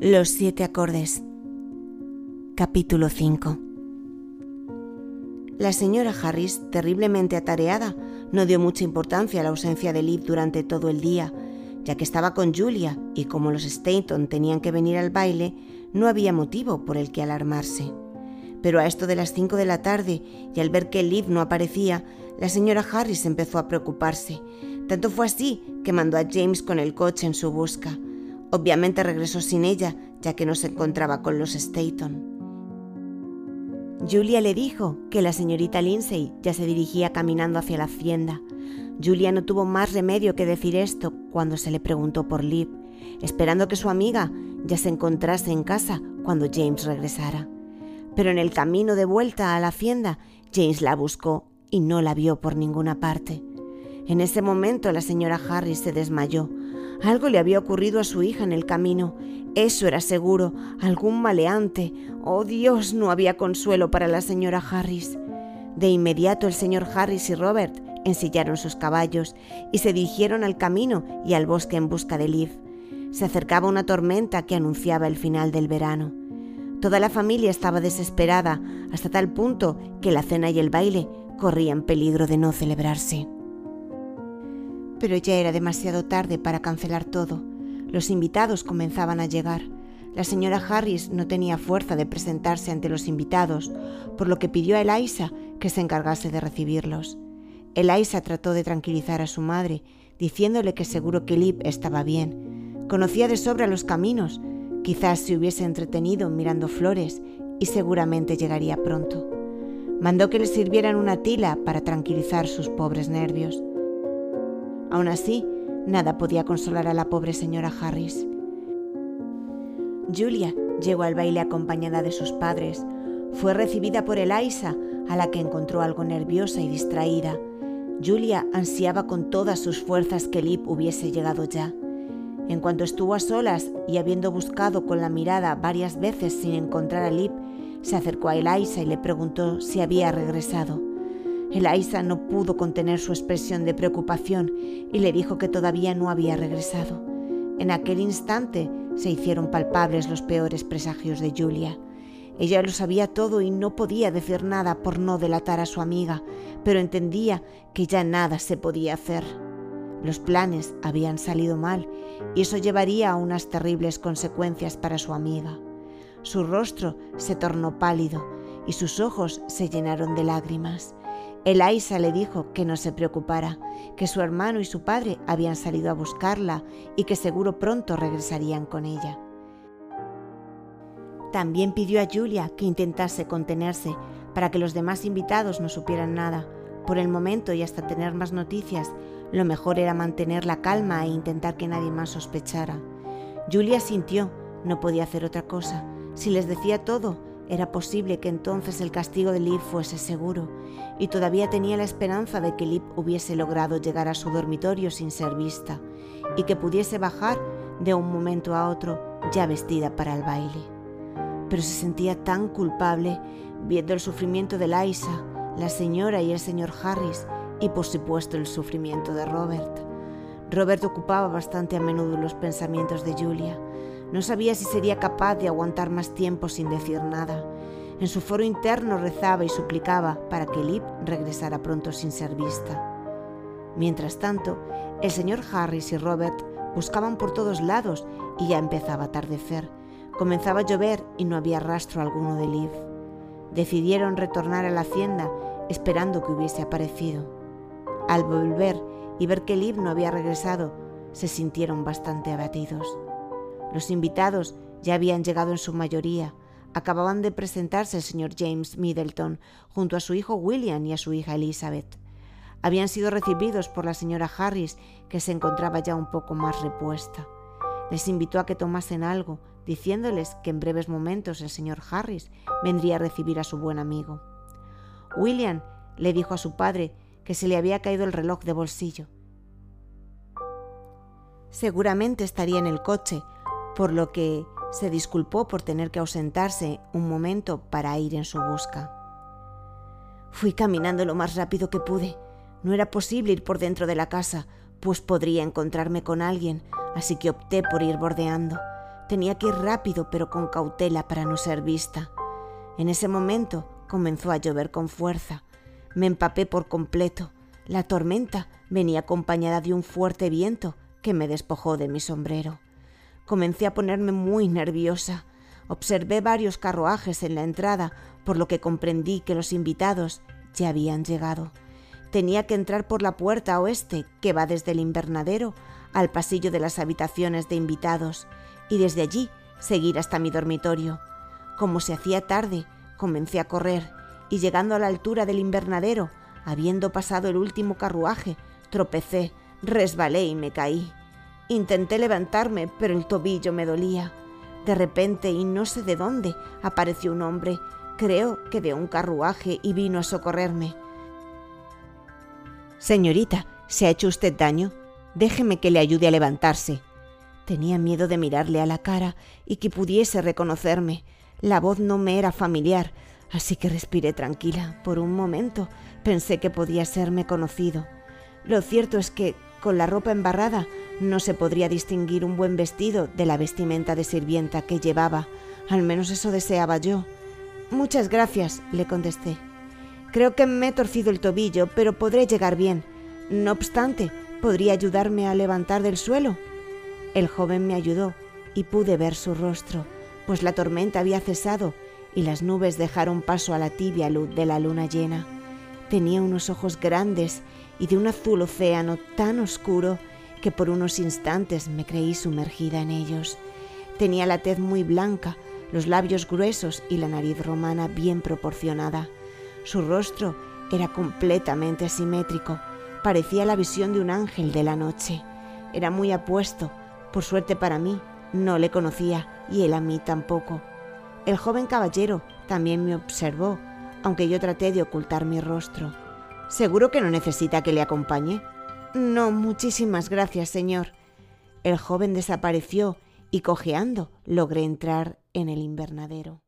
Los siete acordes. Capítulo 5. La señora Harris, terriblemente atareada, no dio mucha importancia a la ausencia de Liv durante todo el día, ya que estaba con Julia y como los Stainton tenían que venir al baile, no había motivo por el que alarmarse. Pero a esto de las cinco de la tarde y al ver que Liv no aparecía, la señora Harris empezó a preocuparse. Tanto fue así que mandó a James con el coche en su busca. Obviamente regresó sin ella, ya que no se encontraba con los Staton. Julia le dijo que la señorita Lindsay ya se dirigía caminando hacia la hacienda. Julia no tuvo más remedio que decir esto cuando se le preguntó por Liv, esperando que su amiga ya se encontrase en casa cuando James regresara. Pero en el camino de vuelta a la hacienda, James la buscó y no la vio por ninguna parte. En ese momento la señora Harris se desmayó, algo le había ocurrido a su hija en el camino. Eso era seguro, algún maleante. Oh Dios, no había consuelo para la señora Harris. De inmediato el señor Harris y Robert ensillaron sus caballos y se dirigieron al camino y al bosque en busca de Liv. Se acercaba una tormenta que anunciaba el final del verano. Toda la familia estaba desesperada hasta tal punto que la cena y el baile corrían peligro de no celebrarse. Pero ya era demasiado tarde para cancelar todo. Los invitados comenzaban a llegar. La señora Harris no tenía fuerza de presentarse ante los invitados, por lo que pidió a Eliza que se encargase de recibirlos. Eliza trató de tranquilizar a su madre, diciéndole que seguro que Lip estaba bien. Conocía de sobra los caminos, quizás se hubiese entretenido mirando flores y seguramente llegaría pronto. Mandó que le sirvieran una tila para tranquilizar sus pobres nervios. Aún así, nada podía consolar a la pobre señora Harris. Julia llegó al baile acompañada de sus padres. Fue recibida por Eliza, a la que encontró algo nerviosa y distraída. Julia ansiaba con todas sus fuerzas que Lip hubiese llegado ya. En cuanto estuvo a solas y habiendo buscado con la mirada varias veces sin encontrar a Lip, se acercó a Eliza y le preguntó si había regresado. Eliza no pudo contener su expresión de preocupación y le dijo que todavía no había regresado. En aquel instante se hicieron palpables los peores presagios de Julia. Ella lo sabía todo y no podía decir nada por no delatar a su amiga, pero entendía que ya nada se podía hacer. Los planes habían salido mal y eso llevaría a unas terribles consecuencias para su amiga. Su rostro se tornó pálido y sus ojos se llenaron de lágrimas. Eliza le dijo que no se preocupara, que su hermano y su padre habían salido a buscarla y que seguro pronto regresarían con ella. También pidió a Julia que intentase contenerse para que los demás invitados no supieran nada. Por el momento y hasta tener más noticias, lo mejor era mantener la calma e intentar que nadie más sospechara. Julia sintió, no podía hacer otra cosa. Si les decía todo, era posible que entonces el castigo de Liv fuese seguro, y todavía tenía la esperanza de que Liv hubiese logrado llegar a su dormitorio sin ser vista, y que pudiese bajar de un momento a otro ya vestida para el baile. Pero se sentía tan culpable viendo el sufrimiento de Liza, la señora y el señor Harris, y por supuesto el sufrimiento de Robert. Robert ocupaba bastante a menudo los pensamientos de Julia, no sabía si sería capaz de aguantar más tiempo sin decir nada. En su foro interno rezaba y suplicaba para que Lip regresara pronto sin ser vista. Mientras tanto, el señor Harris y Robert buscaban por todos lados y ya empezaba a atardecer. Comenzaba a llover y no había rastro alguno de Liv. Decidieron retornar a la hacienda esperando que hubiese aparecido. Al volver y ver que Liv no había regresado, se sintieron bastante abatidos. Los invitados ya habían llegado en su mayoría. Acababan de presentarse el señor James Middleton junto a su hijo William y a su hija Elizabeth. Habían sido recibidos por la señora Harris, que se encontraba ya un poco más repuesta. Les invitó a que tomasen algo, diciéndoles que en breves momentos el señor Harris vendría a recibir a su buen amigo. William le dijo a su padre que se le había caído el reloj de bolsillo. Seguramente estaría en el coche, por lo que se disculpó por tener que ausentarse un momento para ir en su busca. Fui caminando lo más rápido que pude. No era posible ir por dentro de la casa, pues podría encontrarme con alguien, así que opté por ir bordeando. Tenía que ir rápido pero con cautela para no ser vista. En ese momento comenzó a llover con fuerza. Me empapé por completo. La tormenta venía acompañada de un fuerte viento que me despojó de mi sombrero. Comencé a ponerme muy nerviosa. Observé varios carruajes en la entrada, por lo que comprendí que los invitados ya habían llegado. Tenía que entrar por la puerta oeste, que va desde el invernadero al pasillo de las habitaciones de invitados, y desde allí seguir hasta mi dormitorio. Como se hacía tarde, comencé a correr, y llegando a la altura del invernadero, habiendo pasado el último carruaje, tropecé, resbalé y me caí. Intenté levantarme, pero el tobillo me dolía. De repente, y no sé de dónde, apareció un hombre, creo que de un carruaje, y vino a socorrerme. Señorita, ¿se ha hecho usted daño? Déjeme que le ayude a levantarse. Tenía miedo de mirarle a la cara y que pudiese reconocerme. La voz no me era familiar, así que respiré tranquila. Por un momento pensé que podía serme conocido. Lo cierto es que, con la ropa embarrada, no se podría distinguir un buen vestido de la vestimenta de sirvienta que llevaba. Al menos eso deseaba yo. Muchas gracias, le contesté. Creo que me he torcido el tobillo, pero podré llegar bien. No obstante, ¿podría ayudarme a levantar del suelo? El joven me ayudó y pude ver su rostro, pues la tormenta había cesado y las nubes dejaron paso a la tibia luz de la luna llena. Tenía unos ojos grandes y de un azul océano tan oscuro que por unos instantes me creí sumergida en ellos. Tenía la tez muy blanca, los labios gruesos y la nariz romana bien proporcionada. Su rostro era completamente asimétrico, parecía la visión de un ángel de la noche. Era muy apuesto, por suerte para mí, no le conocía y él a mí tampoco. El joven caballero también me observó, aunque yo traté de ocultar mi rostro. ¿Seguro que no necesita que le acompañe? No, muchísimas gracias, señor. El joven desapareció y cojeando logré entrar en el invernadero.